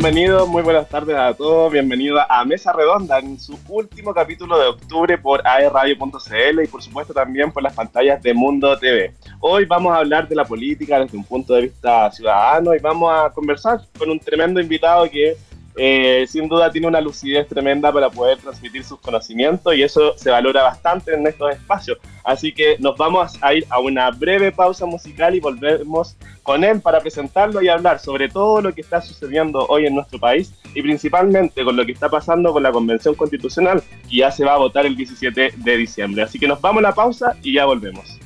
Bienvenidos, muy buenas tardes a todos. Bienvenidos a Mesa Redonda en su último capítulo de octubre por aerradio.cl y por supuesto también por las pantallas de Mundo TV. Hoy vamos a hablar de la política desde un punto de vista ciudadano y vamos a conversar con un tremendo invitado que eh, sin duda tiene una lucidez tremenda para poder transmitir sus conocimientos y eso se valora bastante en estos espacios. Así que nos vamos a ir a una breve pausa musical y volvemos con él para presentarlo y hablar sobre todo lo que está sucediendo hoy en nuestro país y principalmente con lo que está pasando con la Convención Constitucional que ya se va a votar el 17 de diciembre. Así que nos vamos a la pausa y ya volvemos.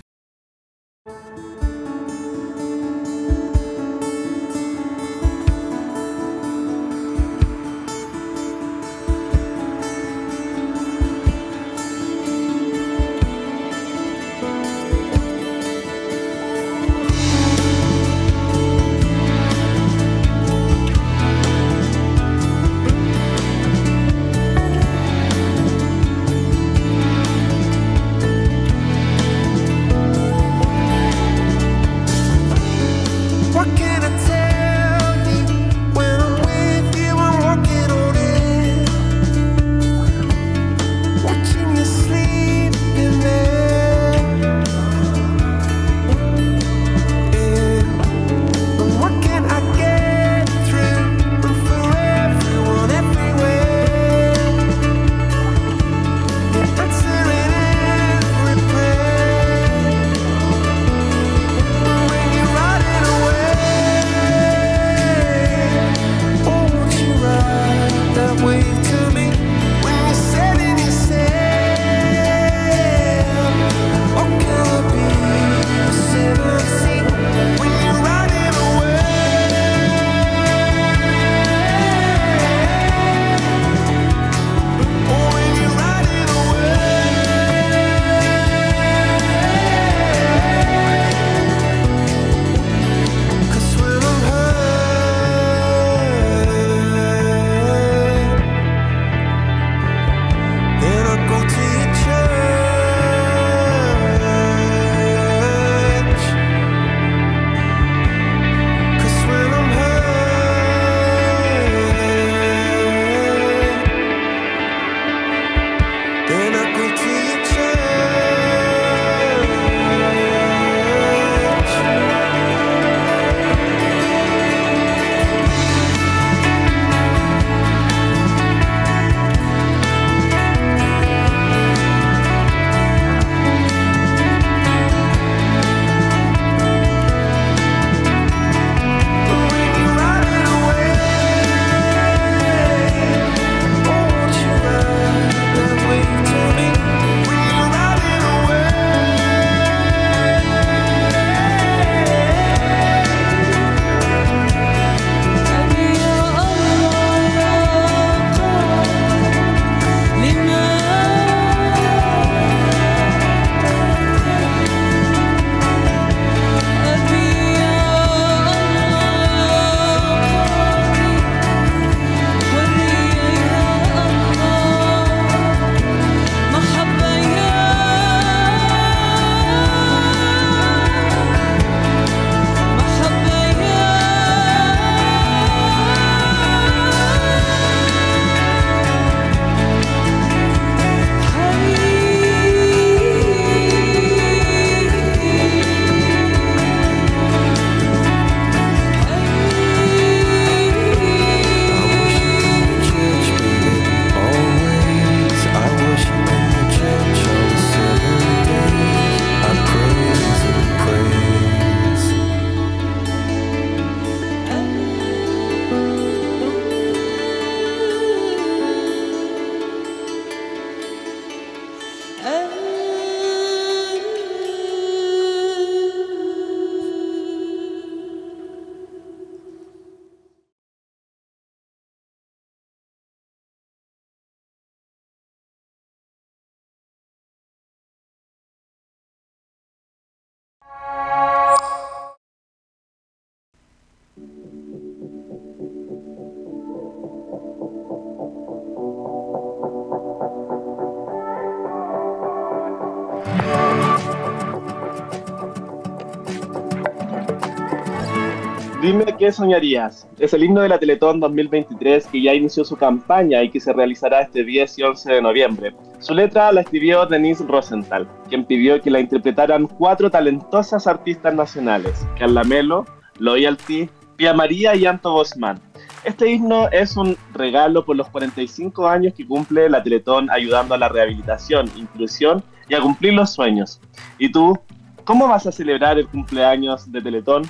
Qué soñarías. Es el himno de la Teletón 2023 que ya inició su campaña y que se realizará este 10 y 11 de noviembre. Su letra la escribió Denise Rosenthal, quien pidió que la interpretaran cuatro talentosas artistas nacionales, Carla Melo, Loyalty, Pia María y Anto Bosman. Este himno es un regalo por los 45 años que cumple la Teletón ayudando a la rehabilitación, inclusión y a cumplir los sueños. ¿Y tú, cómo vas a celebrar el cumpleaños de Teletón?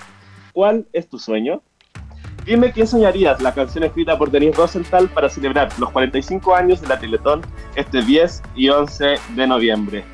¿Cuál es tu sueño? Dime quién soñarías, la canción escrita por Denise Rosenthal para celebrar los 45 años de la Teletón este 10 y 11 de noviembre.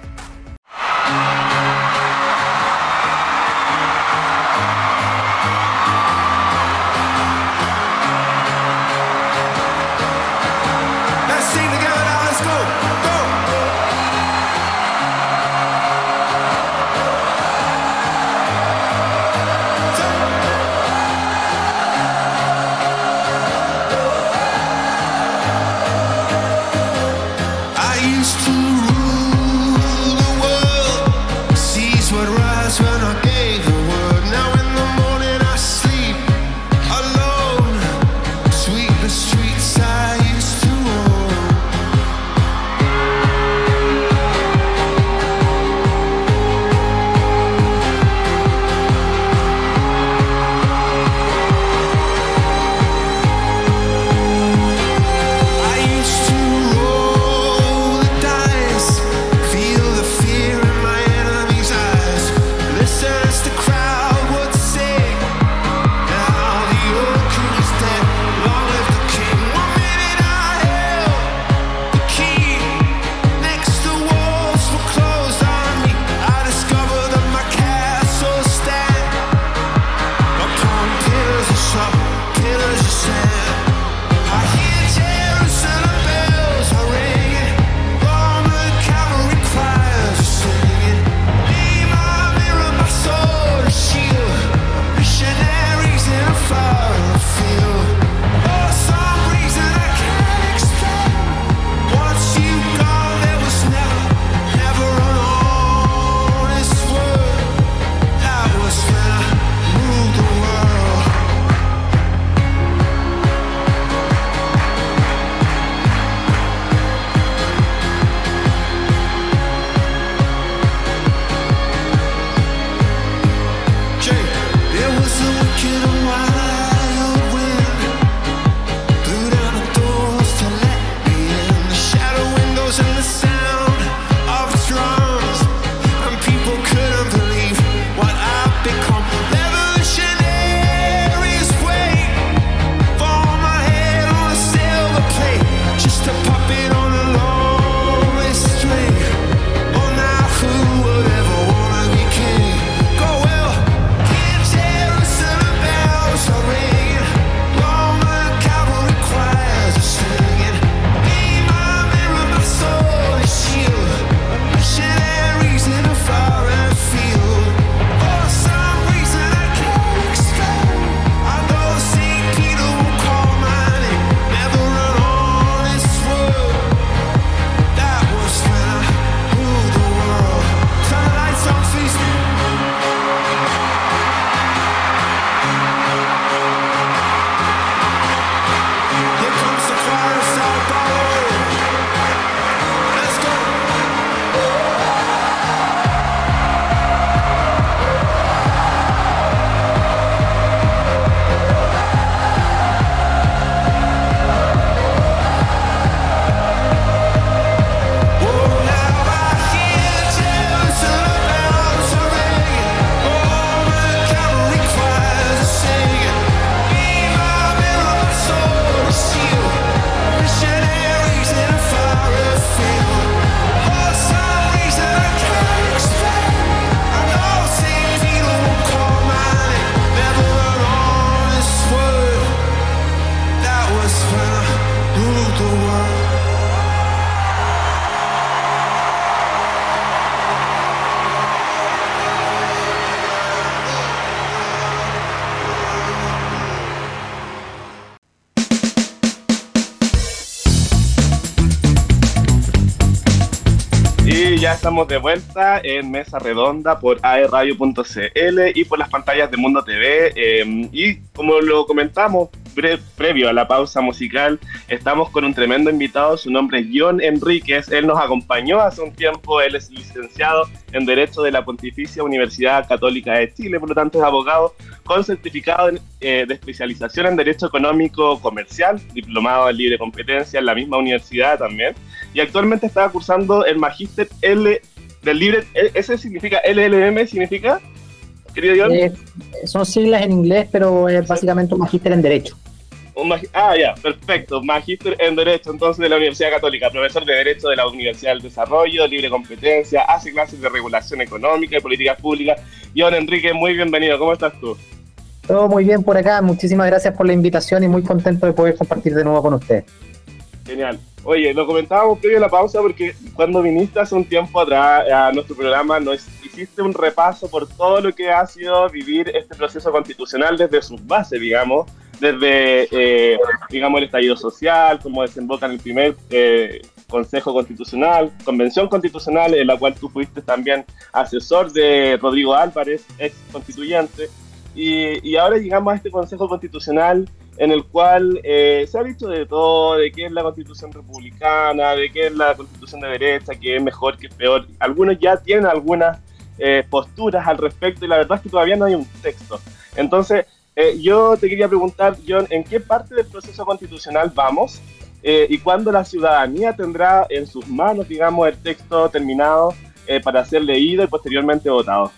Ya estamos de vuelta en Mesa Redonda por aerradio.cl y por las pantallas de Mundo TV. Em, y como lo comentamos previo a la pausa musical, estamos con un tremendo invitado. Su nombre es John Enríquez. Él nos acompañó hace un tiempo. Él es licenciado en Derecho de la Pontificia Universidad Católica de Chile, por lo tanto es abogado con certificado eh, de especialización en Derecho Económico Comercial, diplomado en libre competencia en la misma universidad también. Y actualmente está cursando el Magíster L del libre. ¿e-, ¿Ese significa LLM? ¿Significa? Querido John. Eh, son siglas en inglés, pero es básicamente un Magíster en Derecho ah, ya, perfecto. Magíster en Derecho, entonces, de la Universidad Católica, profesor de Derecho de la Universidad del Desarrollo, libre competencia, hace clases de regulación económica y políticas públicas. John Enrique, muy bienvenido. ¿Cómo estás tú? Todo muy bien por acá. Muchísimas gracias por la invitación y muy contento de poder compartir de nuevo con usted. Genial. Oye, lo comentábamos previo a la pausa porque cuando viniste hace un tiempo atrás a nuestro programa nos hiciste un repaso por todo lo que ha sido vivir este proceso constitucional desde sus bases, digamos, desde, eh, digamos, el estallido social, cómo desemboca en el primer eh, Consejo Constitucional, Convención Constitucional, en la cual tú fuiste también asesor de Rodrigo Álvarez, ex constituyente, y, y ahora llegamos a este Consejo Constitucional en el cual eh, se ha dicho de todo, de qué es la constitución republicana, de qué es la constitución de derecha, qué es mejor, qué es peor. Algunos ya tienen algunas posturas al respecto y la verdad es que todavía no hay un texto. Entonces, eh, yo te quería preguntar, John, ¿en qué parte del proceso constitucional vamos? Eh, ¿Y cuándo la ciudadanía tendrá en sus manos, digamos, el texto terminado eh, para ser leído y posteriormente votado?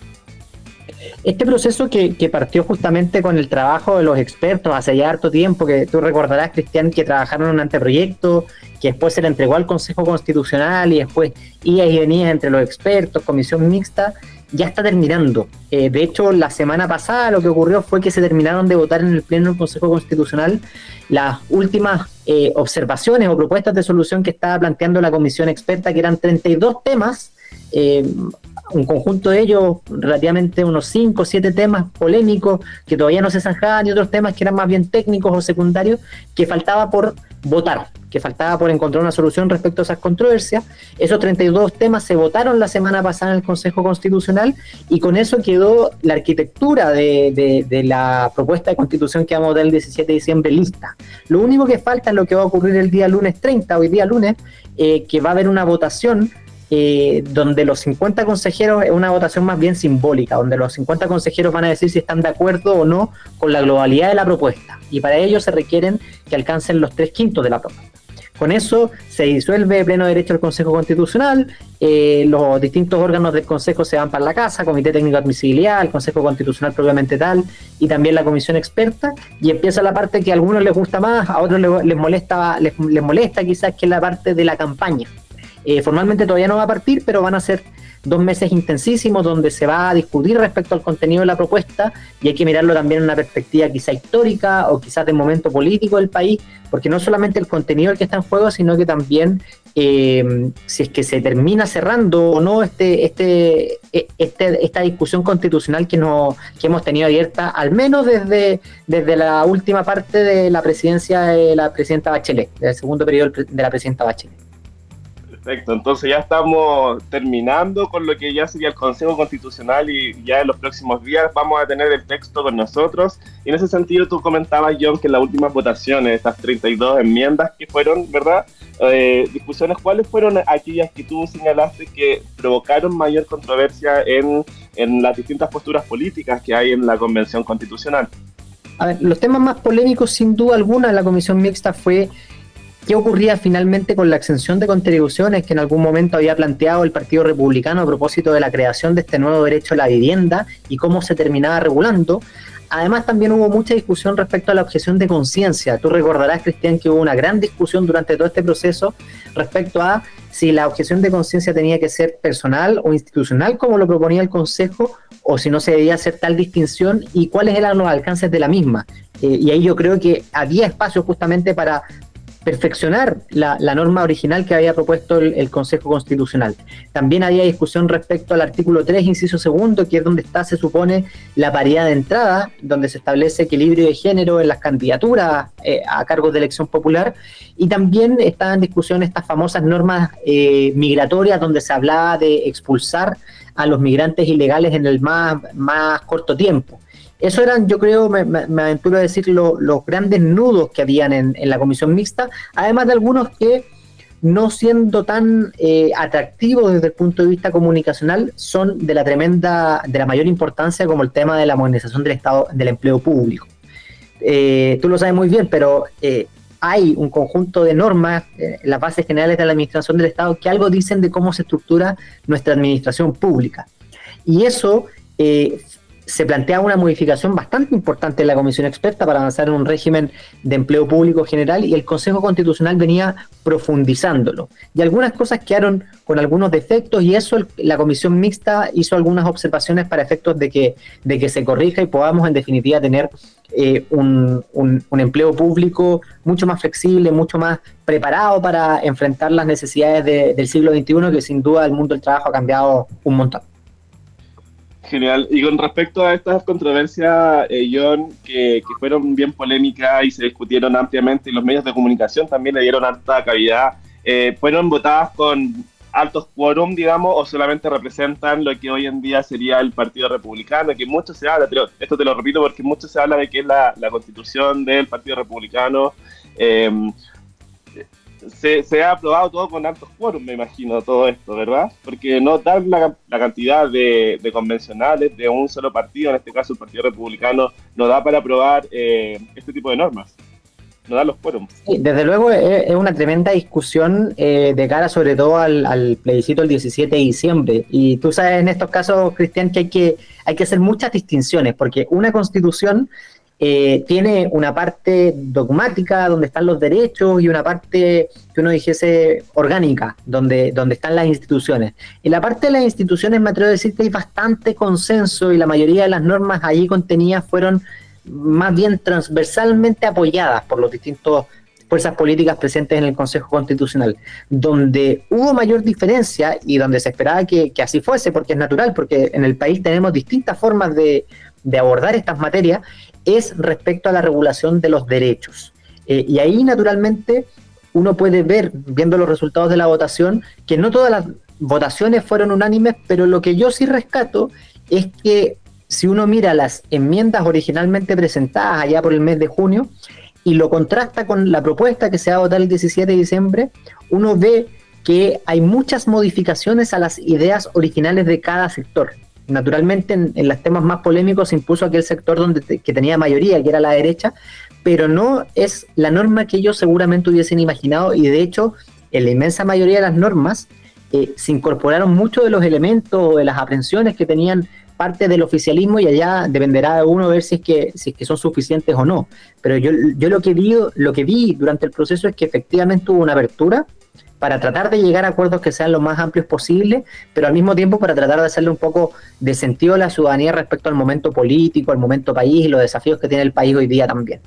Este proceso que, partió justamente con el trabajo de los expertos hace ya harto tiempo, que tú recordarás, Cristian, que trabajaron en un anteproyecto, que después se le entregó al Consejo Constitucional y después iba y venía entre los expertos, comisión mixta, ya está terminando. Eh, de hecho, la semana pasada lo que ocurrió fue que se terminaron de votar en el Pleno del Consejo Constitucional las últimas eh, observaciones o propuestas de solución que estaba planteando la comisión experta, que eran 32 temas, eh, un conjunto de ellos, relativamente unos 5 o 7 temas polémicos que todavía no se zanjaban y otros temas que eran más bien técnicos o secundarios que faltaba por votar que faltaba por encontrar una solución respecto a esas controversias. Esos 32 temas se votaron la semana pasada en el Consejo Constitucional y con eso quedó la arquitectura de, la propuesta de constitución que vamos a votar el 17 de diciembre lista. Lo único que falta es lo que va a ocurrir el día lunes 30, hoy día lunes, eh, que va a haber una votación eh, donde los 50 consejeros es una votación más bien simbólica, donde los 50 consejeros van a decir si están de acuerdo o no con la globalidad de la propuesta. Y para ello se requieren que alcancen los tres quintos de la propuesta. Con eso se disuelve pleno derecho el Consejo Constitucional, eh, los distintos órganos del Consejo se van para la casa, Comité Técnico de Admisibilidad, el Consejo Constitucional propiamente tal, y también la Comisión Experta, y empieza la parte que a algunos les gusta más, a otros les, molesta, les, molesta quizás que es la parte de la campaña. Eh, formalmente todavía no va a partir, pero van a ser dos meses intensísimos donde se va a discutir respecto al contenido de la propuesta y hay que mirarlo también en una perspectiva quizá histórica o quizás del momento político del país, porque no solamente el contenido el que está en juego, sino que también eh, si es que se termina cerrando o no este, este, e, este, esta discusión constitucional que, no, que hemos tenido abierta, al menos desde, desde la última parte de la presidencia de la presidenta Bachelet, del segundo periodo de la presidenta Bachelet. Perfecto, entonces ya estamos terminando con lo que ya sería el Consejo Constitucional y ya en los próximos días vamos a tener el texto con nosotros. Y en ese sentido tú comentabas, John, que en las últimas votaciones, estas 32 enmiendas que fueron, ¿verdad? Eh, discusiones, ¿cuáles fueron aquellas que tú señalaste que provocaron mayor controversia en, en las distintas posturas políticas que hay en la Convención Constitucional? A ver, los temas más polémicos, sin duda alguna, en la comisión mixta fue ¿Qué ocurría finalmente con la exención de contribuciones que en algún momento había planteado el Partido Republicano a propósito de la creación de este nuevo derecho a la vivienda y cómo se terminaba regulando? Además, también hubo mucha discusión respecto a la objeción de conciencia. Tú recordarás, Cristian, que hubo una gran discusión durante todo este proceso respecto a si la objeción de conciencia tenía que ser personal o institucional, como lo proponía el Consejo, o si no se debía hacer tal distinción y cuáles eran los alcances de la misma. Eh, y ahí yo creo que había espacio justamente para perfeccionar la, norma original que había propuesto el, Consejo Constitucional. También había discusión respecto al artículo 3, inciso segundo, que es donde está, se supone, la paridad de entrada, donde se establece equilibrio de género en las candidaturas eh, a cargos de elección popular. Y también estaban en discusión estas famosas normas eh, migratorias, donde se hablaba de expulsar a los migrantes ilegales en el más, más corto tiempo. Eso eran, yo creo, me, aventuro a decir, los grandes nudos que habían en, la comisión mixta, además de algunos que, no siendo tan eh, atractivos desde el punto de vista comunicacional, son de la tremenda, de la mayor importancia, como el tema de la modernización del Estado, del empleo público. Eh, tú lo sabes muy bien, pero eh, hay un conjunto de normas en las bases generales de la administración del Estado que algo dicen de cómo se estructura nuestra administración pública. Y eso se plantea una modificación bastante importante en la comisión experta para avanzar en un régimen de empleo público general y el Consejo Constitucional venía profundizándolo. Y algunas cosas quedaron con algunos defectos y eso la comisión mixta hizo algunas observaciones para efectos de que, de que se corrija y podamos en definitiva tener eh, un, empleo público mucho más flexible, mucho más preparado para enfrentar las necesidades del siglo XXI, que sin duda el mundo del trabajo ha cambiado un montón. Genial. Y con respecto a estas controversias, eh, John, que, fueron bien polémicas y se discutieron ampliamente y los medios de comunicación también le dieron alta cavidad, eh, ¿fueron votadas con altos quórum, digamos, o solamente representan lo que hoy en día sería el Partido Republicano, que mucho se habla, esto te lo repito porque mucho se habla de que es la, la constitución del Partido Republicano. Eh, se, ha aprobado todo con altos quórum, me imagino, todo esto, ¿verdad? Porque no dan la, cantidad de, convencionales de un solo partido, en este caso el Partido Republicano, no da para aprobar eh, este tipo de normas. No da los quórum. desde luego es, una tremenda discusión eh, de cara sobre todo al, al, plebiscito el 17 de diciembre. Y tú sabes en estos casos, Cristian, que hay que, hay que hacer muchas distinciones, porque una constitución eh, tiene una parte dogmática donde están los derechos y una parte que uno dijese orgánica, donde, donde están las instituciones. En la parte de las instituciones me atrevo a decir que hay bastante consenso y la mayoría de las normas allí contenidas fueron más bien transversalmente apoyadas por los distintos fuerzas políticas presentes en el Consejo Constitucional, donde hubo mayor diferencia y donde se esperaba que, así fuese, porque es natural, porque en el país tenemos distintas formas de abordar estas materias, es respecto a la regulación de los derechos. Eh, y ahí, naturalmente, uno puede ver, viendo los resultados de la votación, que no todas las votaciones fueron unánimes, pero lo que yo sí rescato es que si uno mira las enmiendas originalmente presentadas allá por el mes de junio y lo contrasta con la propuesta que se va a votar el 17 de diciembre, uno ve que hay muchas modificaciones a las ideas originales de cada sector naturalmente en, los temas más polémicos se impuso aquel sector donde que tenía mayoría, que era la derecha, pero no es la norma que ellos seguramente hubiesen imaginado y de hecho en la inmensa mayoría de las normas eh, se incorporaron muchos de los elementos de las aprensiones que tenían parte del oficialismo y allá dependerá de uno ver si es que, si es que son suficientes o no. Pero yo, yo lo, que vi, lo que vi durante el proceso es que efectivamente hubo una apertura para tratar de llegar a acuerdos que sean lo más amplios posible, pero al mismo tiempo para tratar de hacerle un poco de sentido a la ciudadanía respecto al momento político, al momento país y los desafíos que tiene el país hoy día también.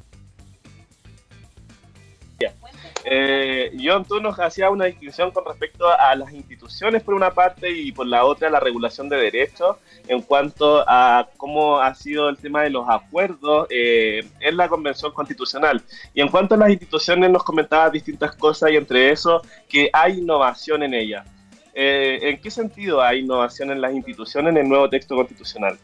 Eh, John, tú nos hacías una distinción con respecto a las instituciones por una parte y por la otra la regulación de derechos en cuanto a cómo ha sido el tema de los acuerdos eh, en la Convención Constitucional. Y en cuanto a las instituciones nos comentabas distintas cosas y entre eso que hay innovación en ellas. Eh, ¿En qué sentido hay innovación en las instituciones en el nuevo texto constitucional?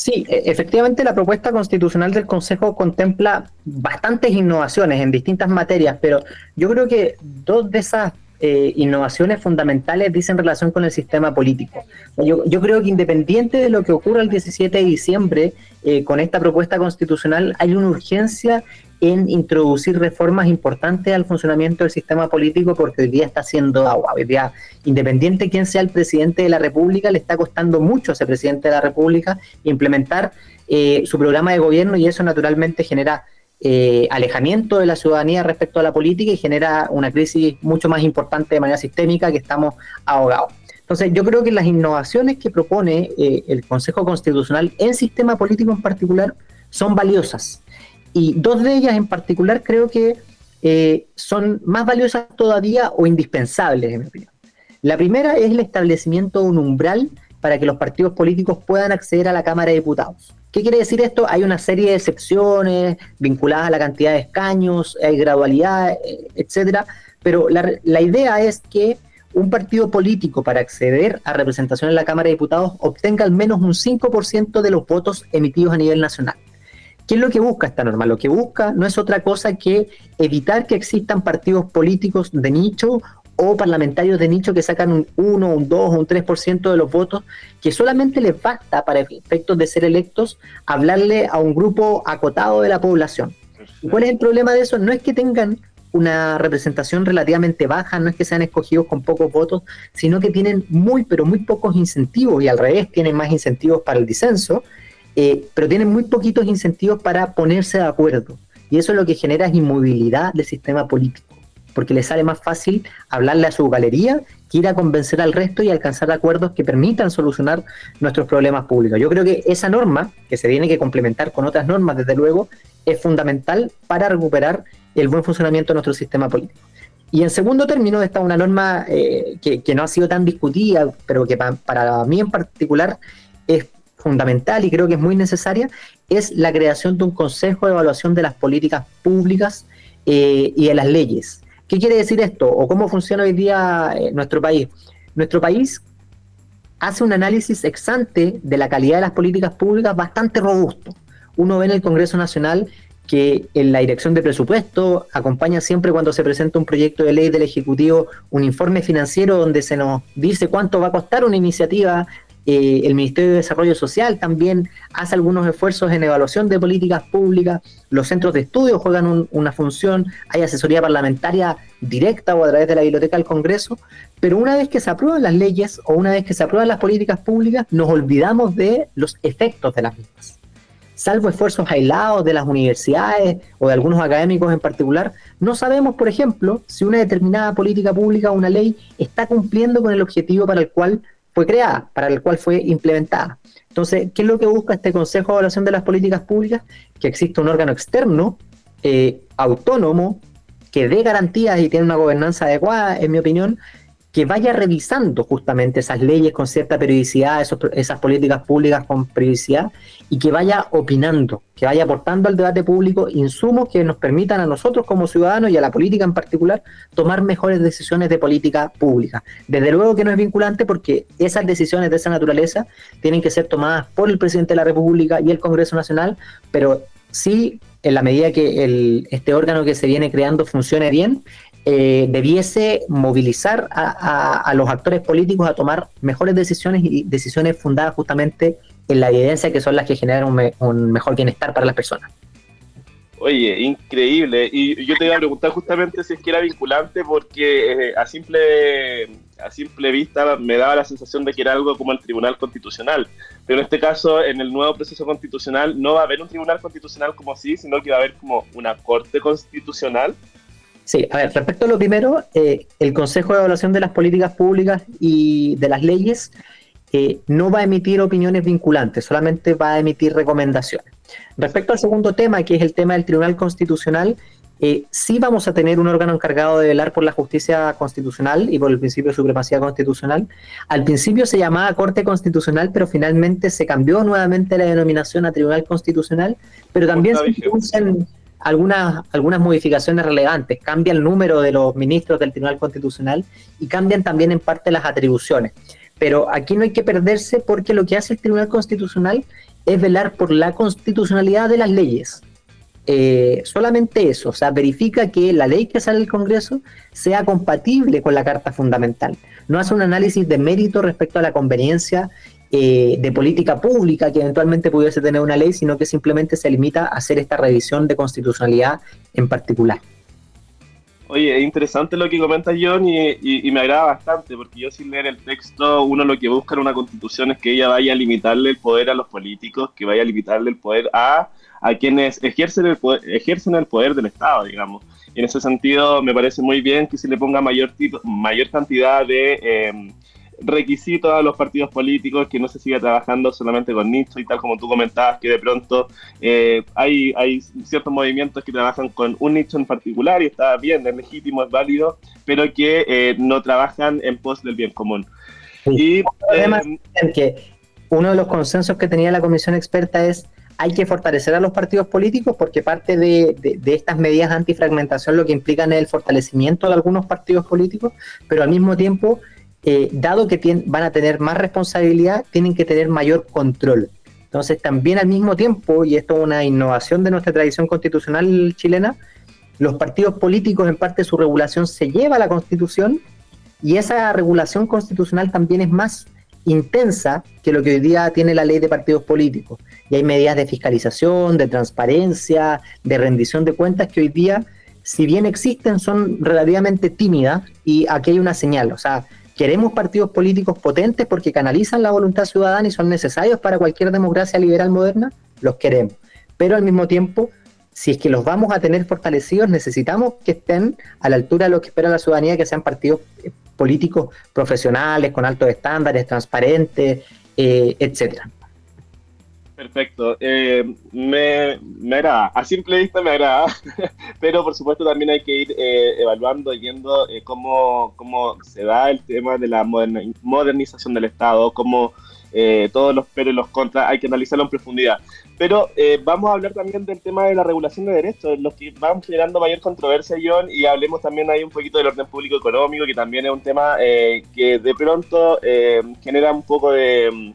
Sí, e, efectivamente la propuesta constitucional del Consejo contempla bastantes innovaciones en distintas materias, pero yo creo que dos de esas eh, innovaciones fundamentales dicen relación con el sistema político. Yo, creo que independiente de lo que ocurra el 17 de diciembre eh, con esta propuesta constitucional, hay una urgencia en introducir reformas importantes al funcionamiento del sistema político porque hoy día está haciendo agua. Hoy día, independiente de quién sea el presidente de la República, le está costando mucho a ese presidente de la República implementar eh, su programa de gobierno y eso naturalmente genera eh, alejamiento de la ciudadanía respecto a la política y genera una crisis mucho más importante de manera sistémica que estamos ahogados. Entonces, yo creo que las innovaciones que propone eh, el Consejo Constitucional en sistema político en particular son valiosas. Y dos de ellas en particular creo que eh, son más valiosas todavía o indispensables, en mi opinión. La primera es el establecimiento de un umbral para que los partidos políticos puedan acceder a la Cámara de Diputados. ¿Qué quiere decir esto? Hay una serie de excepciones vinculadas a la cantidad de escaños, hay gradualidad, eh, etcétera, pero la, la idea es que un partido político para acceder a representación en la Cámara de Diputados obtenga al menos un 5% de los votos emitidos a nivel nacional. ¿Qué es lo que busca esta norma? Lo que busca no es otra cosa que evitar que existan partidos políticos de nicho o parlamentarios de nicho que sacan un 1, un 2 o un 3% de los votos, que solamente les basta para efectos de ser electos hablarle a un grupo acotado de la población. ¿Y cuál es el problema de eso? No es que tengan una representación relativamente baja, no es que sean escogidos con pocos votos, sino que tienen muy, pero muy pocos incentivos y al revés, tienen más incentivos para el disenso, eh, pero tienen muy poquitos incentivos para ponerse de acuerdo. Y eso es lo que genera inmovilidad del sistema político, porque les sale más fácil hablarle a su galería que ir a convencer al resto y alcanzar acuerdos que permitan solucionar nuestros problemas públicos. Yo creo que esa norma, que se tiene que complementar con otras normas, desde luego, es fundamental para recuperar el buen funcionamiento de nuestro sistema político. Y en segundo término está una norma eh, que, no ha sido tan discutida, pero que para mí en particular es fundamental y creo que es muy necesaria, es la creación de un Consejo de Evaluación de las Políticas Públicas eh, y de las leyes. ¿Qué quiere decir esto? ¿O cómo funciona hoy día eh, nuestro país? Nuestro país hace un análisis exante de la calidad de las políticas públicas bastante robusto. Uno ve en el Congreso Nacional que en la dirección de presupuesto acompaña siempre cuando se presenta un proyecto de ley del Ejecutivo un informe financiero donde se nos dice cuánto va a costar una iniciativa. Eh, el Ministerio de Desarrollo Social también hace algunos esfuerzos en evaluación de políticas públicas. Los centros de estudio juegan una función. Hay asesoría parlamentaria directa o a través de la biblioteca del Congreso. Pero una vez que se aprueban las leyes o una vez que se aprueban las políticas públicas, nos olvidamos de los efectos de las mismas salvo esfuerzos aislados de las universidades o de algunos académicos en particular, no sabemos, por ejemplo, si una determinada política pública o una ley está cumpliendo con el objetivo para el cual creada, para el cual fue implementada. Entonces, ¿qué es lo que busca este Consejo de Evaluación de las Políticas Públicas? Que exista un órgano externo, eh, autónomo, que dé garantías y tiene una gobernanza adecuada, en mi opinión, que vaya revisando justamente esas leyes con cierta periodicidad, esas políticas públicas con periodicidad, y que vaya opinando, que vaya aportando al debate público insumos que nos permitan a nosotros como ciudadanos y a la política en particular tomar mejores decisiones de política pública. Desde luego que no es vinculante porque esas decisiones de esa naturaleza tienen que ser tomadas por el presidente de la República y el Congreso Nacional, pero sí en la medida que el, este órgano que se viene creando funcione bien, eh, debiese movilizar a, los actores políticos a tomar mejores decisiones y decisiones fundadas justamente en la evidencia que son las que generan un, mejor bienestar para las personas. Oye, increíble. Y yo te iba a preguntar justamente si es que era vinculante porque eh, a simple a simple vista me daba la sensación de que era algo como el Tribunal Constitucional. Pero en este caso, en el nuevo proceso constitucional, no va a haber un Tribunal Constitucional como así, sino que va a haber como una Corte Constitucional Sí, a ver, respecto a lo primero, eh, el Consejo de Evaluación de las Políticas Públicas y de las Leyes eh, no va a emitir opiniones vinculantes, solamente va a emitir recomendaciones. Respecto al segundo tema, que es el tema del Tribunal Constitucional, eh, sí vamos a tener un órgano encargado de velar por la justicia constitucional y por el principio de supremacía constitucional. Al principio se llamaba Corte Constitucional, pero finalmente se cambió nuevamente la denominación a Tribunal Constitucional, pero también se algunas, algunas modificaciones relevantes. Cambia el número de los ministros del Tribunal Constitucional y cambian también en parte las atribuciones. Pero aquí no hay que perderse porque lo que hace el Tribunal Constitucional es velar por la constitucionalidad de las leyes. Eh, solamente eso, o sea, verifica que la ley que sale del Congreso sea compatible con la Carta Fundamental. No hace un análisis de mérito respecto a la conveniencia eh, de política pública que eventualmente pudiese tener una ley, sino que simplemente se limita a hacer esta revisión de constitucionalidad en particular. Oye, es interesante lo que comenta John y, me agrada bastante, porque yo sin leer el texto, uno lo que busca en una constitución es que ella vaya a limitarle el poder a los políticos, que vaya a limitarle el poder a, a quienes ejercen el, poder, ejercen el poder del Estado, digamos. En ese sentido me parece muy bien que se le ponga mayor, tipo, mayor cantidad de... Eh, requisitos a los partidos políticos, que no se siga trabajando solamente con nichos y tal como tú comentabas, que de pronto eh, hay, hay ciertos movimientos que trabajan con un nicho en particular y está bien, es legítimo, es válido, pero que eh, no trabajan en pos del bien común. Y además, eh, que uno de los consensos que tenía la comisión experta es hay que fortalecer a los partidos políticos porque parte de, estas medidas antifragmentación lo que implican es el fortalecimiento de algunos partidos políticos, pero al mismo tiempo, eh, dado que van a tener más responsabilidad, tienen que tener mayor control. Entonces, también al mismo tiempo, y esto es una innovación de nuestra tradición constitucional chilena, los partidos políticos, en parte su regulación se lleva a la constitución y esa regulación constitucional también es más intensa que lo que hoy día tiene la ley de partidos políticos. Y hay medidas de fiscalización, de transparencia, de rendición de cuentas que hoy día, si bien existen, son relativamente tímidas y aquí hay una señal. O sea, queremos partidos políticos potentes porque canalizan la voluntad ciudadana y son necesarios para cualquier democracia liberal moderna, los queremos. Pero al mismo tiempo, si es que los vamos a tener fortalecidos, necesitamos que estén a la altura de lo que espera la ciudadanía, que sean partidos eh, políticos profesionales, con altos estándares, transparentes, eh, etcétera. Perfecto. Eh, me, me, agrada. A simple vista me agrada, pero por supuesto también hay que ir eh, evaluando y viendo cómo, cómo se da el tema de la modernización del Estado, cómo todos los peros y los contras hay que analizarlo en profundidad. Pero eh, vamos a hablar también del tema de la regulación de derechos, los que van generando mayor controversia, John, y hablemos también ahí un poquito del orden público económico, que también es un tema eh, que de pronto eh, genera un poco de,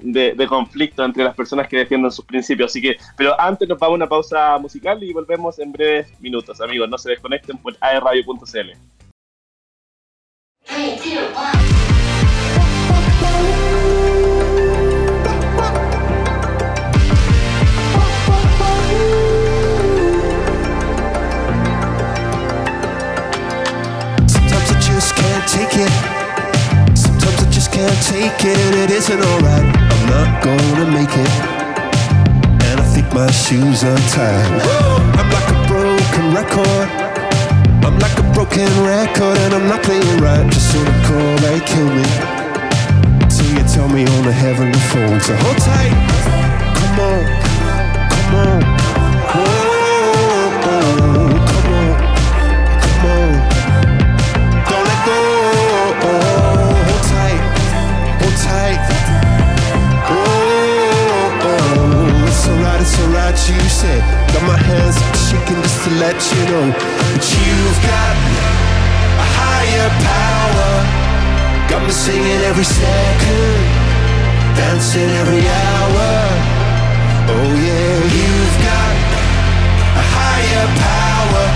de, conflicto entre las personas que defienden sus principios. Así que, pero antes nos vamos a una pausa musical y volvemos en breves minutos, amigos. No se desconecten por aerradio.cl. and it isn't alright. I'm not gonna make it. And I think my shoes are tied. I'm like a broken record. I'm like a broken record, and I'm not playing right. Just sort of call, they kill me. So you tell me on the heavenly phone to hold tight. Come on, you said Got my hands shaking just to let you know That you've got a higher power. Got me singing every second Dancing every hour. Oh yeah, you've got a higher power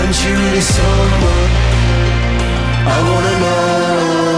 And you really someone. I wanna know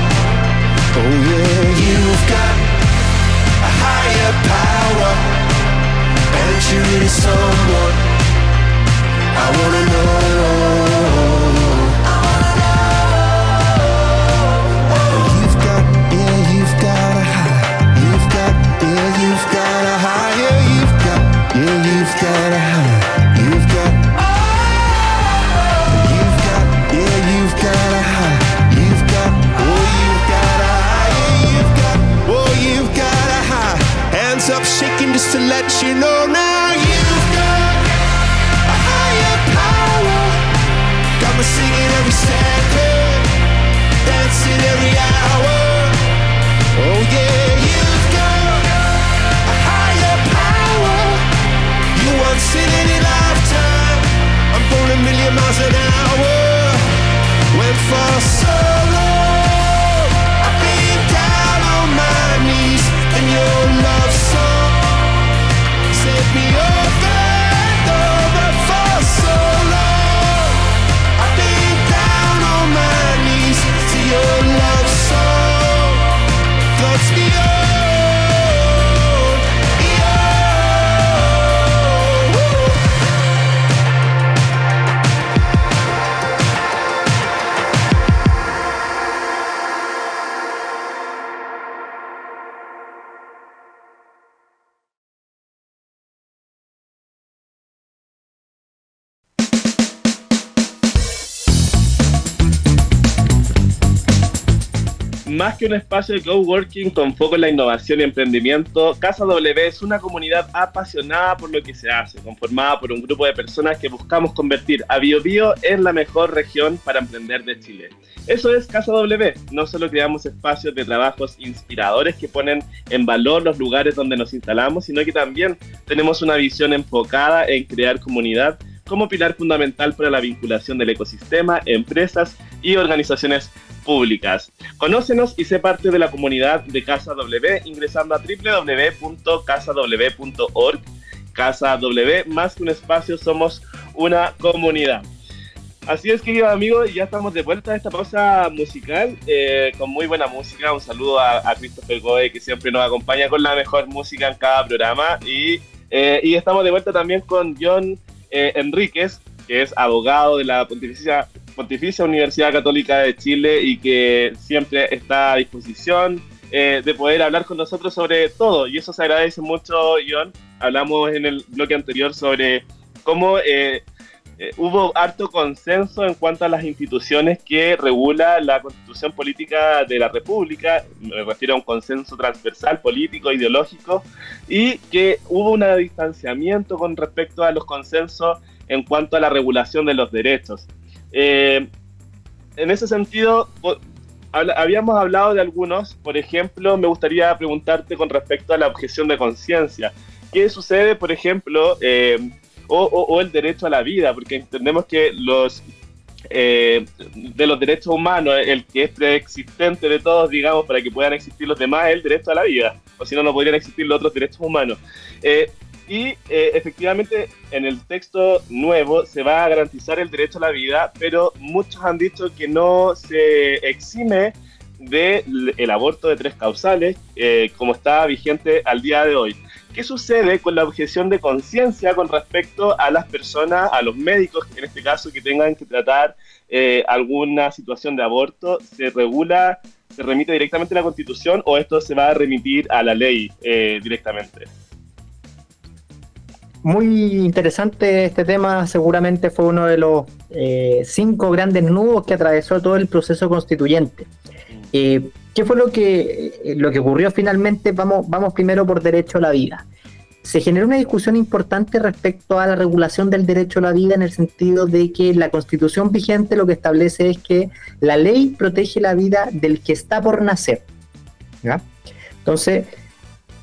Oh yeah, you've got a higher power. And you really someone. I wanna know You in any lifetime. I'm going a million miles an hour. Went for so Más que un espacio de coworking con foco en la innovación y emprendimiento, Casa W es una comunidad apasionada por lo que se hace, conformada por un grupo de personas que buscamos convertir a BioBio en la mejor región para emprender de Chile. Eso es Casa W. No solo creamos espacios de trabajos inspiradores que ponen en valor los lugares donde nos instalamos, sino que también tenemos una visión enfocada en crear comunidad como pilar fundamental para la vinculación del ecosistema, empresas y organizaciones públicas. Conócenos y sé parte de la comunidad de Casa W ingresando a www.casaw.org. Casa W, más que un espacio, somos una comunidad. Así es, queridos amigos, ya estamos de vuelta a esta pausa musical eh, con muy buena música. Un saludo a, Christopher Goe, que siempre nos acompaña con la mejor música en cada programa. Y, eh, y estamos de vuelta también con John eh, Enríquez, que es abogado de la Pontificia Pontificia Universidad Católica de Chile y que siempre está a disposición eh, de poder hablar con nosotros sobre todo. Y eso se agradece mucho, John. Hablamos en el bloque anterior sobre cómo eh, eh, hubo harto consenso en cuanto a las instituciones que regula la constitución política de la República, me refiero a un consenso transversal, político, ideológico, y que hubo un distanciamiento con respecto a los consensos en cuanto a la regulación de los derechos. Eh, en ese sentido, habíamos hablado de algunos, por ejemplo, me gustaría preguntarte con respecto a la objeción de conciencia. ¿Qué sucede, por ejemplo, eh, o, el derecho a la vida? Porque entendemos que los eh, de los derechos humanos, el que es preexistente de todos, digamos, para que puedan existir los demás, es el derecho a la vida, o si no, no podrían existir los otros derechos humanos. Y eh, efectivamente en el texto nuevo se va a garantizar el derecho a la vida, pero muchos han dicho que no se exime del el aborto de tres causales, eh, como está vigente al día de hoy. ¿Qué sucede con la objeción de conciencia con respecto a las personas, a los médicos, en este caso, que tengan que tratar eh, alguna situación de aborto? ¿Se regula, se remite directamente a la Constitución o esto se va a remitir a la ley directamente? Muy interesante este tema, seguramente fue uno de los eh, cinco grandes nudos que atravesó todo el proceso constituyente. Eh, ¿Qué fue lo que, lo que ocurrió finalmente? Vamos, vamos primero por derecho a la vida. Se generó una discusión importante respecto a la regulación del derecho a la vida en el sentido de que la constitución vigente lo que establece es que la ley protege la vida del que está por nacer. Entonces,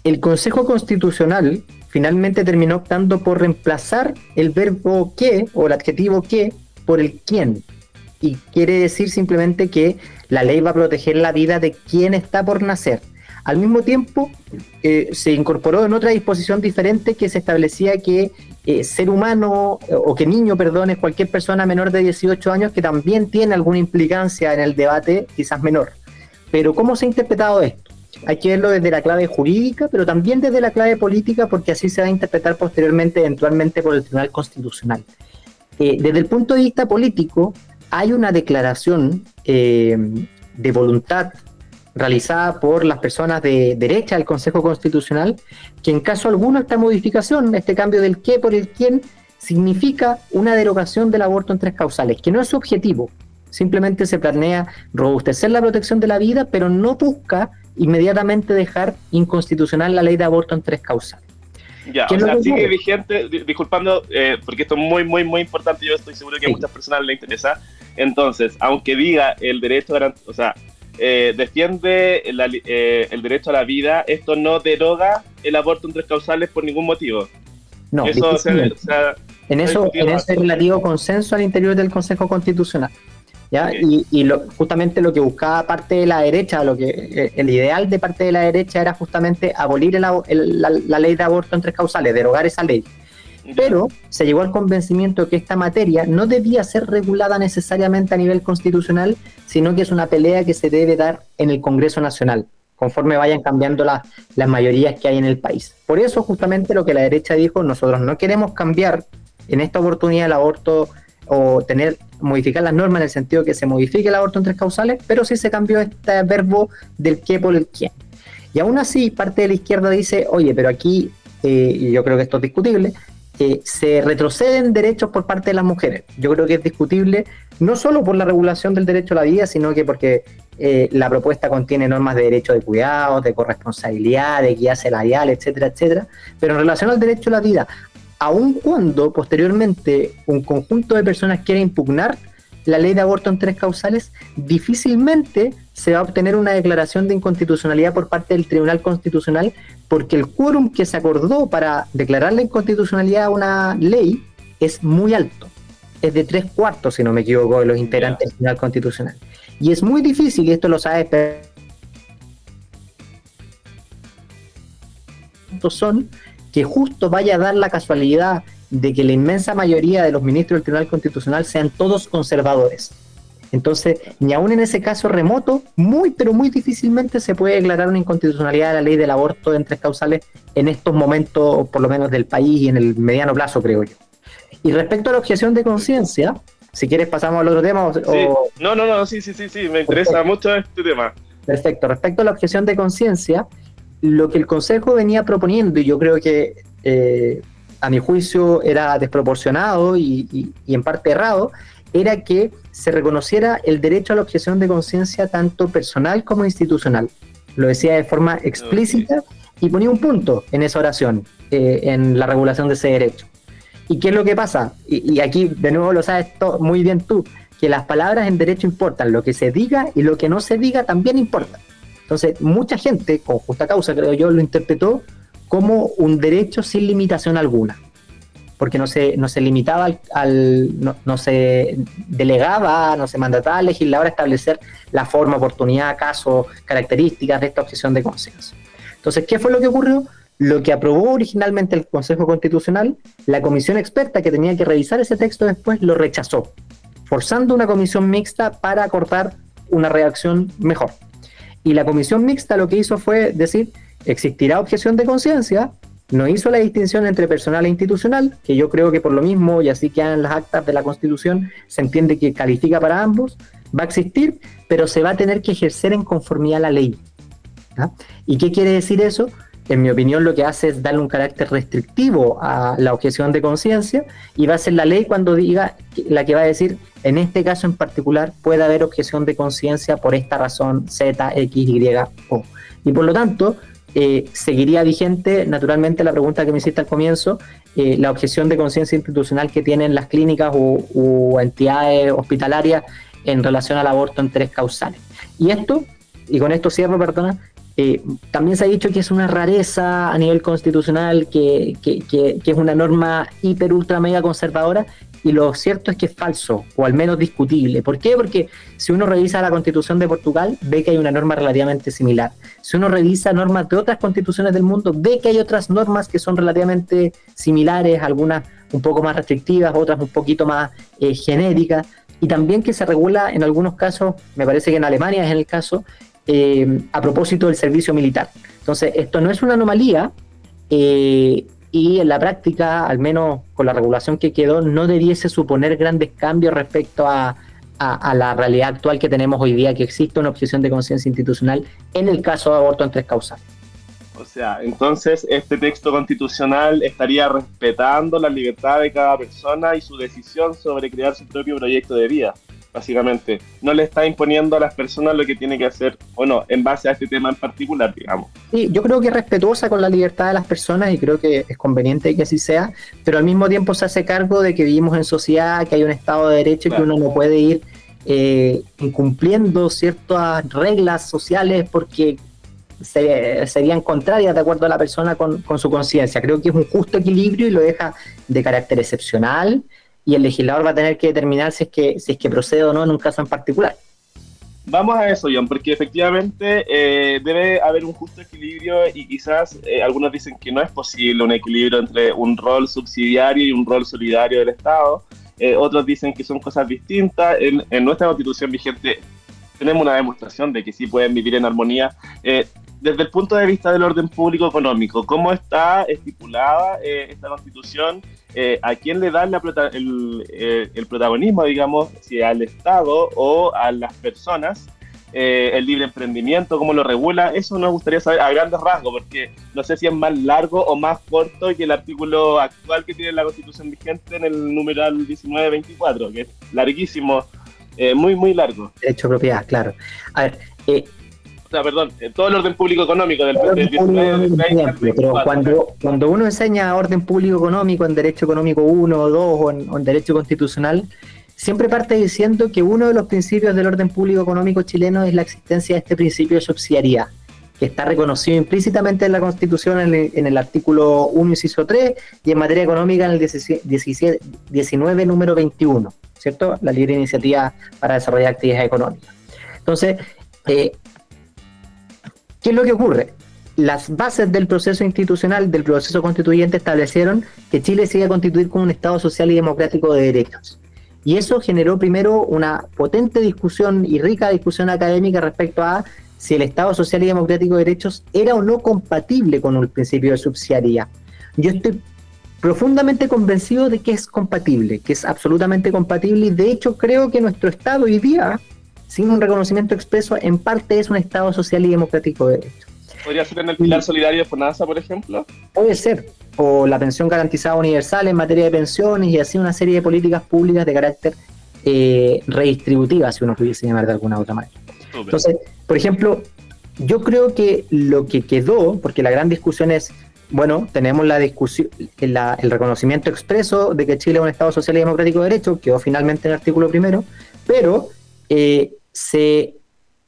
el Consejo Constitucional finalmente terminó optando por reemplazar el verbo que o el adjetivo que por el quién. Y quiere decir simplemente que la ley va a proteger la vida de quien está por nacer. Al mismo tiempo, eh, se incorporó en otra disposición diferente que se establecía que eh, ser humano, o que niño, perdón, es cualquier persona menor de 18 años que también tiene alguna implicancia en el debate, quizás menor. Pero ¿cómo se ha interpretado esto? Hay que verlo desde la clave jurídica, pero también desde la clave política, porque así se va a interpretar posteriormente, eventualmente, por el Tribunal Constitucional. Eh, desde el punto de vista político, hay una declaración eh, de voluntad realizada por las personas de derecha del Consejo Constitucional, que en caso alguno esta modificación, este cambio del qué por el quién, significa una derogación del aborto en tres causales, que no es su objetivo, simplemente se planea robustecer la protección de la vida, pero no busca inmediatamente dejar inconstitucional la ley de aborto en tres causas. Ya, o sea, sigue vigente, disculpando, eh, porque esto es muy, muy, muy importante, yo estoy seguro que a muchas personas les interesa. Entonces, aunque diga el derecho, o sea, eh, defiende eh, el derecho a la vida, esto no deroga el aborto en tres causales por ningún motivo. No, eso, en eso, en ese relativo consenso al interior del Consejo Constitucional. ¿Ya? Y, justamente lo que buscaba parte de la derecha, lo que eh, el ideal de parte de la derecha era justamente abolir la, ley de aborto en tres causales, derogar esa ley. Pero se llegó al convencimiento que esta materia no debía ser regulada necesariamente a nivel constitucional, sino que es una pelea que se debe dar en el Congreso Nacional. conforme vayan cambiando las mayorías que hay en el país. Por eso justamente lo que la derecha dijo, nosotros no queremos cambiar en esta oportunidad el aborto o tener modificar las normas en el sentido que se modifique el aborto en tres causales, pero sí se cambió este verbo del qué por el quién. Y aún así, parte de la izquierda dice, oye, pero aquí, eh, y yo creo que esto es discutible, eh, se retroceden derechos por parte de las mujeres. Yo creo que es discutible no solo por la regulación del derecho a la vida, sino que porque eh, la propuesta contiene normas de derecho de cuidado, de corresponsabilidad, de guía salarial, etcétera, etcétera. Pero en relación al derecho a la vida, aun cuando posteriormente un conjunto de personas quiera impugnar la ley de aborto en tres causales, difícilmente se va a obtener una declaración de inconstitucionalidad por parte del Tribunal Constitucional, porque el quórum que se acordó para declarar la inconstitucionalidad a una ley es muy alto. Es de tres cuartos, si no me equivoco, de los integrantes del Tribunal Constitucional. Y es muy difícil, y esto lo sabe son que justo vaya a dar la casualidad de que la inmensa mayoría de los ministros del Tribunal Constitucional sean todos conservadores. Entonces, ni aún en ese caso remoto, muy, pero muy difícilmente se puede declarar una inconstitucionalidad de la ley del aborto en tres causales en estos momentos, por lo menos del país y en el mediano plazo, creo yo. Y respecto a la objeción de conciencia, si quieres pasamos al otro tema. No, no, no, sí, sí, sí, sí, me interesa mucho este tema. Perfecto. Respecto a la objeción de conciencia, lo que el Consejo venía proponiendo, y yo creo que eh, a mi juicio era desproporcionado y, en parte errado, era que se reconociera el derecho a la objeción de conciencia tanto personal como institucional. Lo decía de forma explícita y ponía un punto en esa oración, eh, en la regulación de ese derecho. ¿Y qué es lo que pasa? Y, aquí de nuevo lo sabes muy bien tú, que las palabras en derecho importan, lo que se diga y lo que no se diga también importa. Entonces, mucha gente, con justa causa creo yo, lo interpretó como un derecho sin limitación alguna, porque no se, no se limitaba al, no, se delegaba, no se mandataba al legislador a establecer la forma, oportunidad, caso, características de esta objeción de conciencia. Entonces, ¿qué fue lo que ocurrió? Lo que aprobó originalmente el Consejo Constitucional, la comisión experta que tenía que revisar ese texto después lo rechazó, forzando una comisión mixta para acortar una reacción mejor. Y la comisión mixta lo que hizo fue decir, existirá objeción de conciencia, no hizo la distinción entre personal e institucional, que yo creo que por lo mismo, y así quedan las actas de la Constitución, se entiende que califica para ambos, va a existir, pero se va a tener que ejercer en conformidad a la ley. ¿Y qué quiere decir eso? En mi opinión, lo que hace es darle un carácter restrictivo a la objeción de conciencia y va a ser la ley cuando diga la que va a decir, en este caso en particular, puede haber objeción de conciencia por esta razón Z, X, Y, O. Y por lo tanto, eh, seguiría vigente, naturalmente, la pregunta que me hiciste al comienzo, eh, la objeción de conciencia institucional que tienen las clínicas o entidades hospitalarias en relación al aborto en tres causales. Y esto, y con esto cierro, perdona, eh, también se ha dicho que es una rareza a nivel constitucional, que, es una norma hiper, ultra, mega conservadora, y lo cierto es que es falso, o al menos discutible. ¿Por qué? Porque si uno revisa la constitución de Portugal, ve que hay una norma relativamente similar. Si uno revisa normas de otras constituciones del mundo, ve que hay otras normas que son relativamente similares, algunas un poco más restrictivas, otras un poquito más eh, genéricas, y también que se regula en algunos casos, me parece que en Alemania es el caso, eh, a propósito del servicio militar. Entonces, esto no es una anomalía eh, y en la práctica, al menos con la regulación que quedó, no debiese suponer grandes cambios respecto a, la realidad actual que tenemos hoy día, que existe una objeción de conciencia institucional en el caso de aborto en tres causas. O sea, entonces este texto constitucional estaría respetando la libertad de cada persona y su decisión sobre crear su propio proyecto de vida básicamente. No le está imponiendo a las personas lo que tiene que hacer o no, en base a este tema en particular, digamos. Sí, yo creo que es respetuosa con la libertad de las personas y creo que es conveniente que así sea, pero al mismo tiempo se hace cargo de que vivimos en sociedad, que hay un Estado de Derecho y que uno no puede ir eh, incumpliendo ciertas reglas sociales porque serían contrarias de acuerdo a la persona con, con su conciencia. Creo que es un justo equilibrio y lo deja de carácter excepcional y el legislador va a tener que determinar si es que, si es que procede o no en un caso en particular. Vamos a eso, John, porque efectivamente eh, debe haber un justo equilibrio y quizás eh, algunos dicen que no es posible un equilibrio entre un rol subsidiario y un rol solidario del Estado. Eh, otros dicen que son cosas distintas. En, nuestra constitución vigente tenemos una demostración de que sí pueden vivir en armonía desde el punto de vista del orden público económico, ¿cómo está estipulada eh, esta constitución? Eh, ¿A quién le da el, el, protagonismo, digamos, si al Estado o a las personas? el libre emprendimiento, cómo lo regula, eso nos gustaría saber a grandes rasgos, porque no sé si es más largo o más corto que el artículo actual que tiene la constitución vigente en el numeral 1924, que es larguísimo, muy, muy largo. Derecho de propiedad, claro. A ver, eh, o sea, perdón, todo el orden público económico del, Pero cuando, cuando uno enseña orden público económico en Derecho Económico 1 o 2 o en, Derecho Constitucional, siempre parte diciendo que uno de los principios del orden público económico chileno es la existencia de este principio de subsidiariedad, que está reconocido implícitamente en la Constitución en el, artículo 1, inciso 3, y en materia económica en el 17, 19, número 21, ¿cierto? La libre iniciativa para desarrollar actividades económicas. Entonces, eh, ¿Qué es lo que ocurre? Las bases del proceso institucional, del proceso constituyente, establecieron que Chile se iba a constituir como un Estado social y democrático de derechos. Y eso generó primero una potente discusión y rica discusión académica respecto a si el Estado social y democrático de derechos era o no compatible con el principio de subsidiariedad. Yo estoy profundamente convencido de que es compatible, que es absolutamente compatible y de hecho creo que nuestro Estado hoy día sin un reconocimiento expreso, en parte es un Estado social y democrático de derecho. ¿Podría ser en el pilar solidario de FONASA, por ejemplo? Puede ser, o la pensión garantizada universal en materia de pensiones y así una serie de políticas públicas de carácter eh, redistributiva, si uno pudiese llamar de alguna otra manera. Entonces, por ejemplo, yo creo que lo que quedó, porque la gran discusión es, bueno, tenemos la discusión, el reconocimiento expreso de que Chile es un Estado social y democrático de derecho, quedó finalmente en el artículo primero, pero eh, se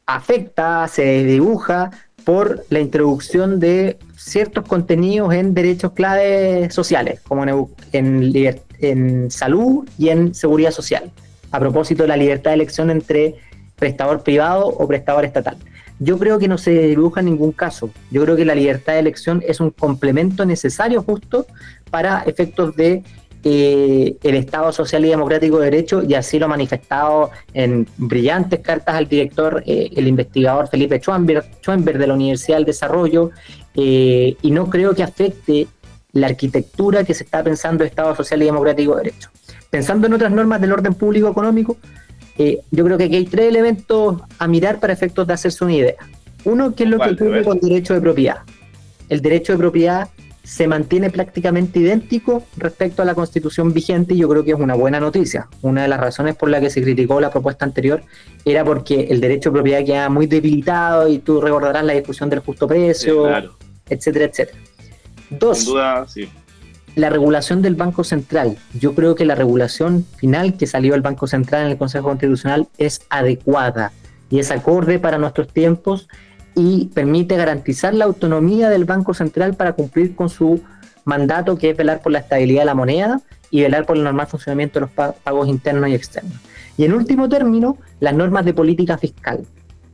afecta, se dibuja por la introducción de ciertos contenidos en derechos clave sociales, como en, en, salud y en seguridad social, a propósito de la libertad de elección entre prestador privado o prestador estatal. Yo creo que no se dibuja en ningún caso. Yo creo que la libertad de elección es un complemento necesario justo para efectos de eh, el Estado Social y Democrático de Derecho, y así lo ha manifestado en brillantes cartas al director, eh, el investigador Felipe Schwember, de la Universidad del Desarrollo, eh, y no creo que afecte la arquitectura que se está pensando Estado Social y Democrático de Derecho. Pensando en otras normas del orden público económico, yo creo que aquí hay tres elementos a mirar para efectos de hacerse una idea. Uno, ¿qué es lo que ocurre con derecho de propiedad? El derecho de propiedad se mantiene prácticamente idéntico respecto a la constitución vigente y yo creo que es una buena noticia. Una de las razones por la que se criticó la propuesta anterior era porque el derecho de propiedad queda muy debilitado y tú recordarás la discusión del justo precio, etcétera, etcétera. Dos, la regulación del Banco Central. Yo creo que la regulación final que salió del Banco Central en el Consejo Constitucional es adecuada y es acorde para nuestros tiempos y permite garantizar la autonomía del Banco Central para cumplir con su mandato, que es velar por la estabilidad de la moneda y velar por el normal funcionamiento de los pagos internos y externos. Y en último término, las normas de política fiscal,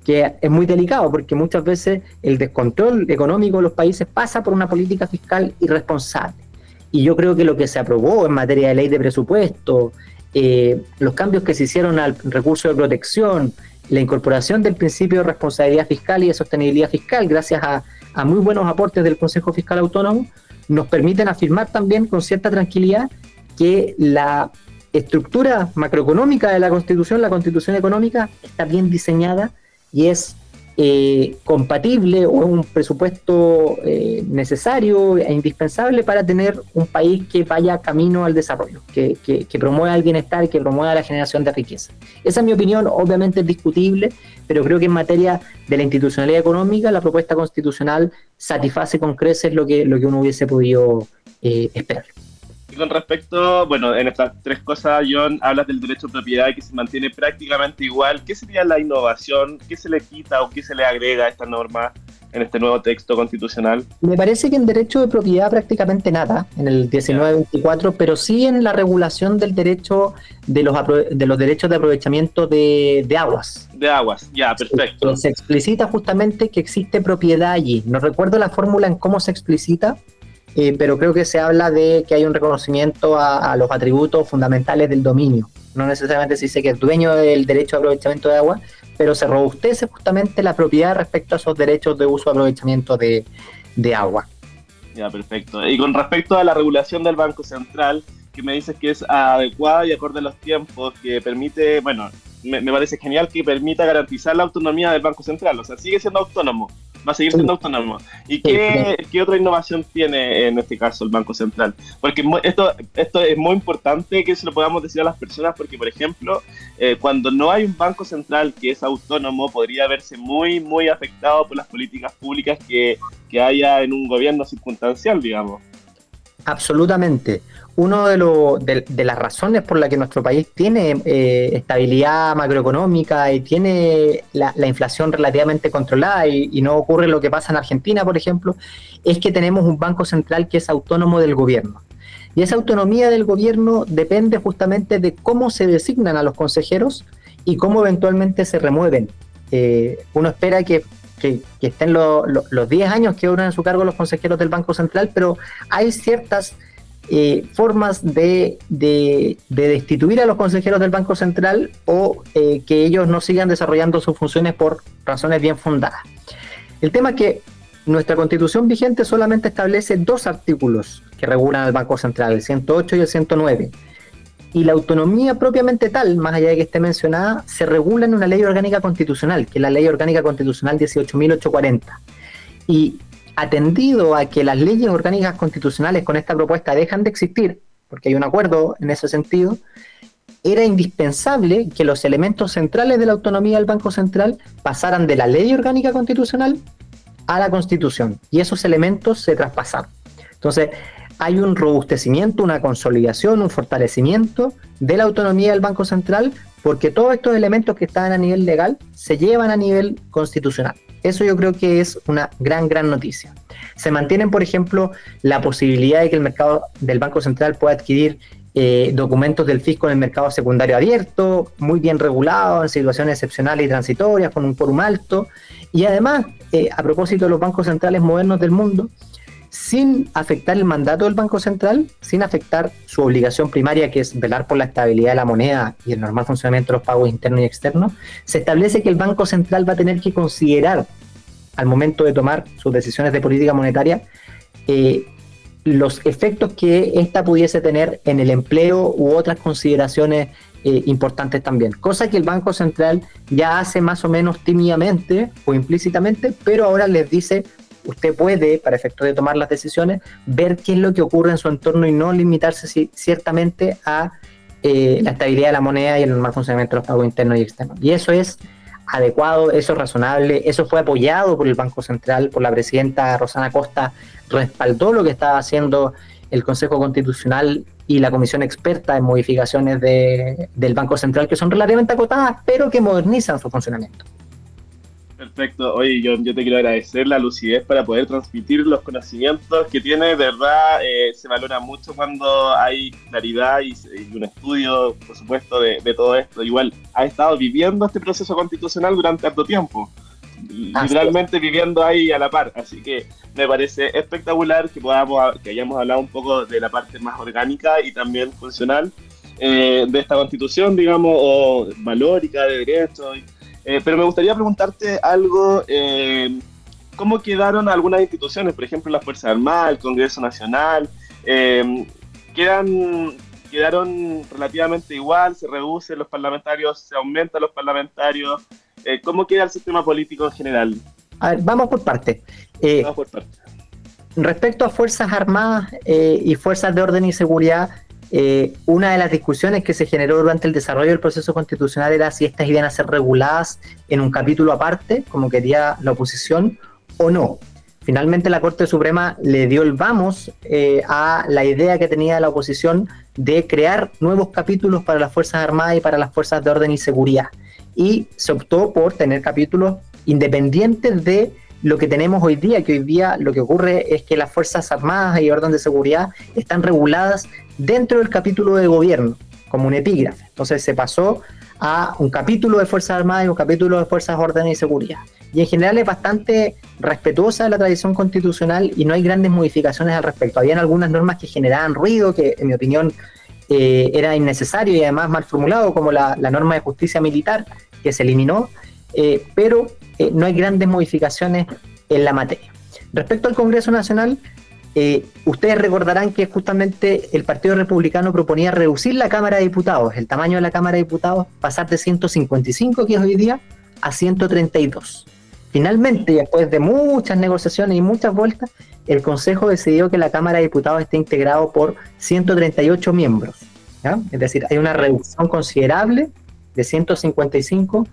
que es muy delicado porque muchas veces el descontrol económico de los países pasa por una política fiscal irresponsable. Y yo creo que lo que se aprobó en materia de ley de presupuesto, eh, los cambios que se hicieron al recurso de protección, la incorporación del principio de responsabilidad fiscal y de sostenibilidad fiscal, gracias a, muy buenos aportes del Consejo Fiscal Autónomo, nos permiten afirmar también con cierta tranquilidad que la estructura macroeconómica de la Constitución, la Constitución económica, está bien diseñada y es eh, compatible o es un presupuesto eh, necesario e indispensable para tener un país que vaya camino al desarrollo, que, promueva el bienestar, que promueva la generación de riqueza. Esa es mi opinión, obviamente es discutible, pero creo que en materia de la institucionalidad económica, la propuesta constitucional satisface con creces lo que, lo que uno hubiese podido eh, esperar con respecto, bueno, en estas tres cosas, John, hablas del derecho a propiedad que se mantiene prácticamente igual. ¿Qué sería la innovación? ¿Qué se le quita o qué se le agrega a esta norma en este nuevo texto constitucional? Me parece que en derecho de propiedad prácticamente nada, en el 1924, pero sí en la regulación del derecho de los, de los derechos de aprovechamiento de, de aguas. De aguas, ya, perfecto. Se explicita justamente que existe propiedad allí. No recuerdo la fórmula en cómo se explicita, eh, pero creo que se habla de que hay un reconocimiento a, los atributos fundamentales del dominio. No necesariamente se dice que es dueño del derecho de aprovechamiento de agua, pero se robustece justamente la propiedad respecto a esos derechos de uso y aprovechamiento de, de agua. Ya, perfecto. Y con respecto a la regulación del Banco Central, que me dices que es adecuada y acorde a los tiempos, que permite, bueno, me, parece genial que permita garantizar la autonomía del Banco Central, o sea, sigue siendo autónomo, va a seguir siendo autónomo. ¿Y qué, qué, otra innovación tiene en este caso el Banco Central? Porque esto, esto es muy importante que se lo podamos decir a las personas, porque, por ejemplo, eh, cuando no hay un Banco Central que es autónomo, podría verse muy, muy afectado por las políticas públicas que, que haya en un gobierno circunstancial, digamos. Absolutamente una de, de, las razones por las que nuestro país tiene eh, estabilidad macroeconómica y tiene la, inflación relativamente controlada y, no ocurre lo que pasa en Argentina, por ejemplo, es que tenemos un banco central que es autónomo del gobierno. Y esa autonomía del gobierno depende justamente de cómo se designan a los consejeros y cómo eventualmente se remueven. Eh, uno espera que, que, estén los 10 años que duran en su cargo los consejeros del Banco Central, pero hay ciertas eh, formas de, destituir a los consejeros del Banco Central o eh, que ellos no sigan desarrollando sus funciones por razones bien fundadas. El tema es que nuestra constitución vigente solamente establece dos artículos que regulan al Banco Central, el 108 y el 109. Y la autonomía propiamente tal, más allá de que esté mencionada, se regula en una ley orgánica constitucional, que es la Ley Orgánica Constitucional 18.840. Y atendido a que las leyes orgánicas constitucionales con esta propuesta dejan de existir, porque hay un acuerdo en ese sentido, era indispensable que los elementos centrales de la autonomía del Banco Central pasaran de la ley orgánica constitucional a la Constitución, y esos elementos se traspasaron. Entonces, hay un robustecimiento, una consolidación, un fortalecimiento de la autonomía del Banco Central, porque todos estos elementos que estaban a nivel legal se llevan a nivel constitucional. Eso yo creo que es una gran, gran noticia. Se mantienen, por ejemplo, la posibilidad de que el mercado del Banco Central pueda adquirir eh, documentos del fisco en el mercado secundario abierto, muy bien regulado, en situaciones excepcionales y transitorias, con un quórum alto. Y además, eh, a propósito de los bancos centrales modernos del mundo, sin afectar el mandato del Banco Central, sin afectar su obligación primaria, que es velar por la estabilidad de la moneda y el normal funcionamiento de los pagos internos y externos, se establece que el Banco Central va a tener que considerar al momento de tomar sus decisiones de política monetaria eh, los efectos que ésta pudiese tener en el empleo u otras consideraciones eh, importantes también. Cosa que el Banco Central ya hace más o menos tímidamente o implícitamente, pero ahora les dice usted puede, para efecto de tomar las decisiones, ver qué es lo que ocurre en su entorno y no limitarse ciertamente a eh, la estabilidad de la moneda y el normal funcionamiento de los pagos internos y externos. Y eso es adecuado, eso es razonable, eso fue apoyado por el Banco Central, por la presidenta Rosana Costa, respaldó lo que estaba haciendo el Consejo Constitucional y la Comisión Experta en modificaciones del Banco Central, que son relativamente acotadas, pero que modernizan su funcionamiento. Perfecto. Oye, yo, yo te quiero agradecer la lucidez para poder transmitir los conocimientos que tiene. De verdad, eh, se valora mucho cuando hay claridad y, un estudio, por supuesto, de, todo esto. Igual, ha estado viviendo este proceso constitucional durante tanto tiempo. Literalmente viviendo ahí a la par. Así que me parece espectacular que podamos que hayamos hablado un poco de la parte más orgánica y también funcional eh, de esta constitución, digamos, o valórica de derechos eh, pero me gustaría preguntarte algo, eh, ¿cómo quedaron algunas instituciones, por ejemplo la Fuerza Armada, el Congreso Nacional? Eh, ¿quedan, ¿Quedaron relativamente igual? ¿Se reducen los parlamentarios? ¿Se aumentan los parlamentarios? ¿Cómo queda el sistema político en general? A ver, vamos por parte. vamos por parte. Respecto a Fuerzas Armadas y Fuerzas de Orden y Seguridad, eh, una de las discusiones que se generó durante el desarrollo del proceso constitucional era si estas iban a ser reguladas en un capítulo aparte, como quería la oposición, o no. Finalmente la Corte Suprema le dio el vamos eh, a la idea que tenía la oposición de crear nuevos capítulos para las Fuerzas Armadas y para las Fuerzas de Orden y Seguridad. Y se optó por tener capítulos independientes de lo que tenemos hoy día, que hoy día lo que ocurre es que las Fuerzas Armadas y Orden de Seguridad están reguladas dentro del capítulo de gobierno, como un epígrafe. Entonces se pasó a un capítulo de Fuerzas Armadas y un capítulo de Fuerzas Orden y Seguridad. Y en general es bastante respetuosa de la tradición constitucional y no hay grandes modificaciones al respecto. Habían algunas normas que generaban ruido, que en mi opinión eh, era innecesario y además mal formulado, como la, la norma de justicia militar, que se eliminó, eh, pero eh, no hay grandes modificaciones en la materia. Respecto al Congreso Nacional, eh, ustedes recordarán que justamente el Partido Republicano proponía reducir la Cámara de Diputados, el tamaño de la Cámara de Diputados, pasar de 155, que es hoy día, a 132. Finalmente, después de muchas negociaciones y muchas vueltas, el Consejo decidió que la Cámara de Diputados esté integrado por 138 miembros. Es decir, hay una reducción considerable de 155 a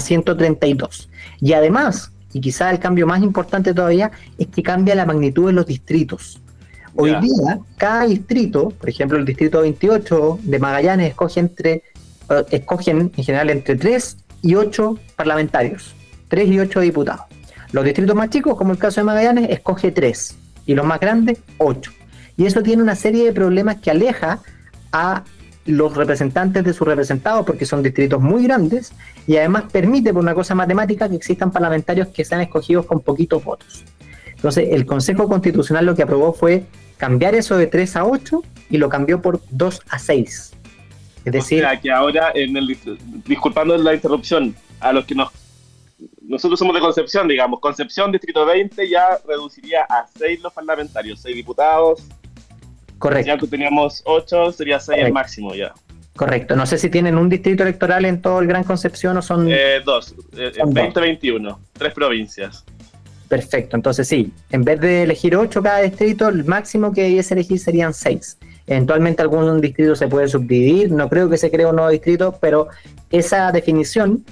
132. Y además, y quizá el cambio más importante todavía, es que cambia la magnitud de los distritos. Hoy día, cada distrito, por ejemplo, el distrito 28 de Magallanes escoge entre, eh, escogen en general entre 3 y 8 parlamentarios, 3 y 8 diputados. Los distritos más chicos, como el caso de Magallanes, escoge 3 y los más grandes, 8. Y eso tiene una serie de problemas que aleja a los representantes de sus representados, porque son distritos muy grandes, y además permite, por una cosa matemática, que existan parlamentarios que sean escogidos con poquitos votos. Entonces, el Consejo Constitucional lo que aprobó fue cambiar eso de 3 a 8 y lo cambió por 2 a 6. Es decir, que ahora, en el, disculpando la interrupción, a los que nos nosotros somos de Concepción, digamos, Concepción, Distrito 20 ya reduciría a 6 los parlamentarios, 6 diputados, Correcto. Ya que teníamos 8, sería 6 el máximo ya. Correcto. No sé si tienen un distrito electoral en todo el Gran Concepción o son. Eh, dos. Eh, 2021. Tres provincias. Perfecto. Entonces, sí, en vez de elegir 8 cada distrito, el máximo que debiese elegir serían 6. Eventualmente algún distrito se puede subdividir. No creo que se cree un nuevo distrito, pero esa definición,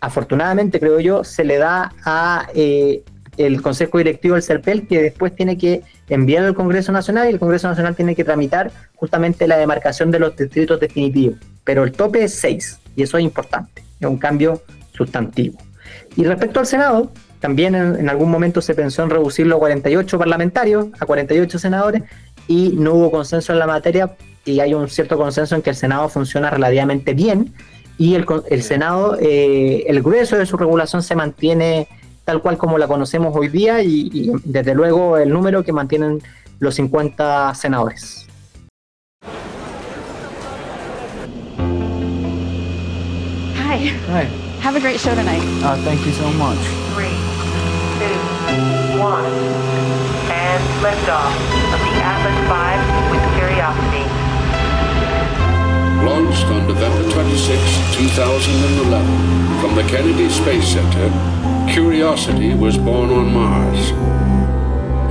afortunadamente, creo yo, se le da a eh, el Consejo Directivo del CERPEL, que después tiene que enviar al Congreso Nacional y el Congreso Nacional tiene que tramitar justamente la demarcación de los distritos definitivos. Pero el tope es 6 y eso es importante, es un cambio sustantivo. Y respecto al Senado, también en, algún momento se pensó en reducirlo a 48 parlamentarios, a 48 senadores, y no hubo consenso en la materia y hay un cierto consenso en que el Senado funciona relativamente bien y el, el Senado, eh, el grueso de su regulación se mantiene tal cual como la conocemos hoy día y, desde luego el número que mantienen los 50 senadores. Hi. Hi. Have a great show tonight. Uh, thank you so much. Three, two, one, and liftoff Launched on November 26, 2011, from the Kennedy Space Center, Curiosity was born on Mars.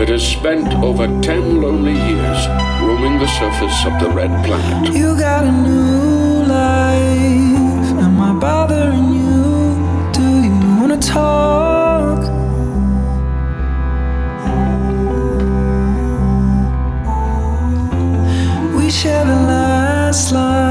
It has spent over 10 lonely years roaming the surface of the red planet. You got a new life. Am I bothering you? Do you want to talk? We share the last line.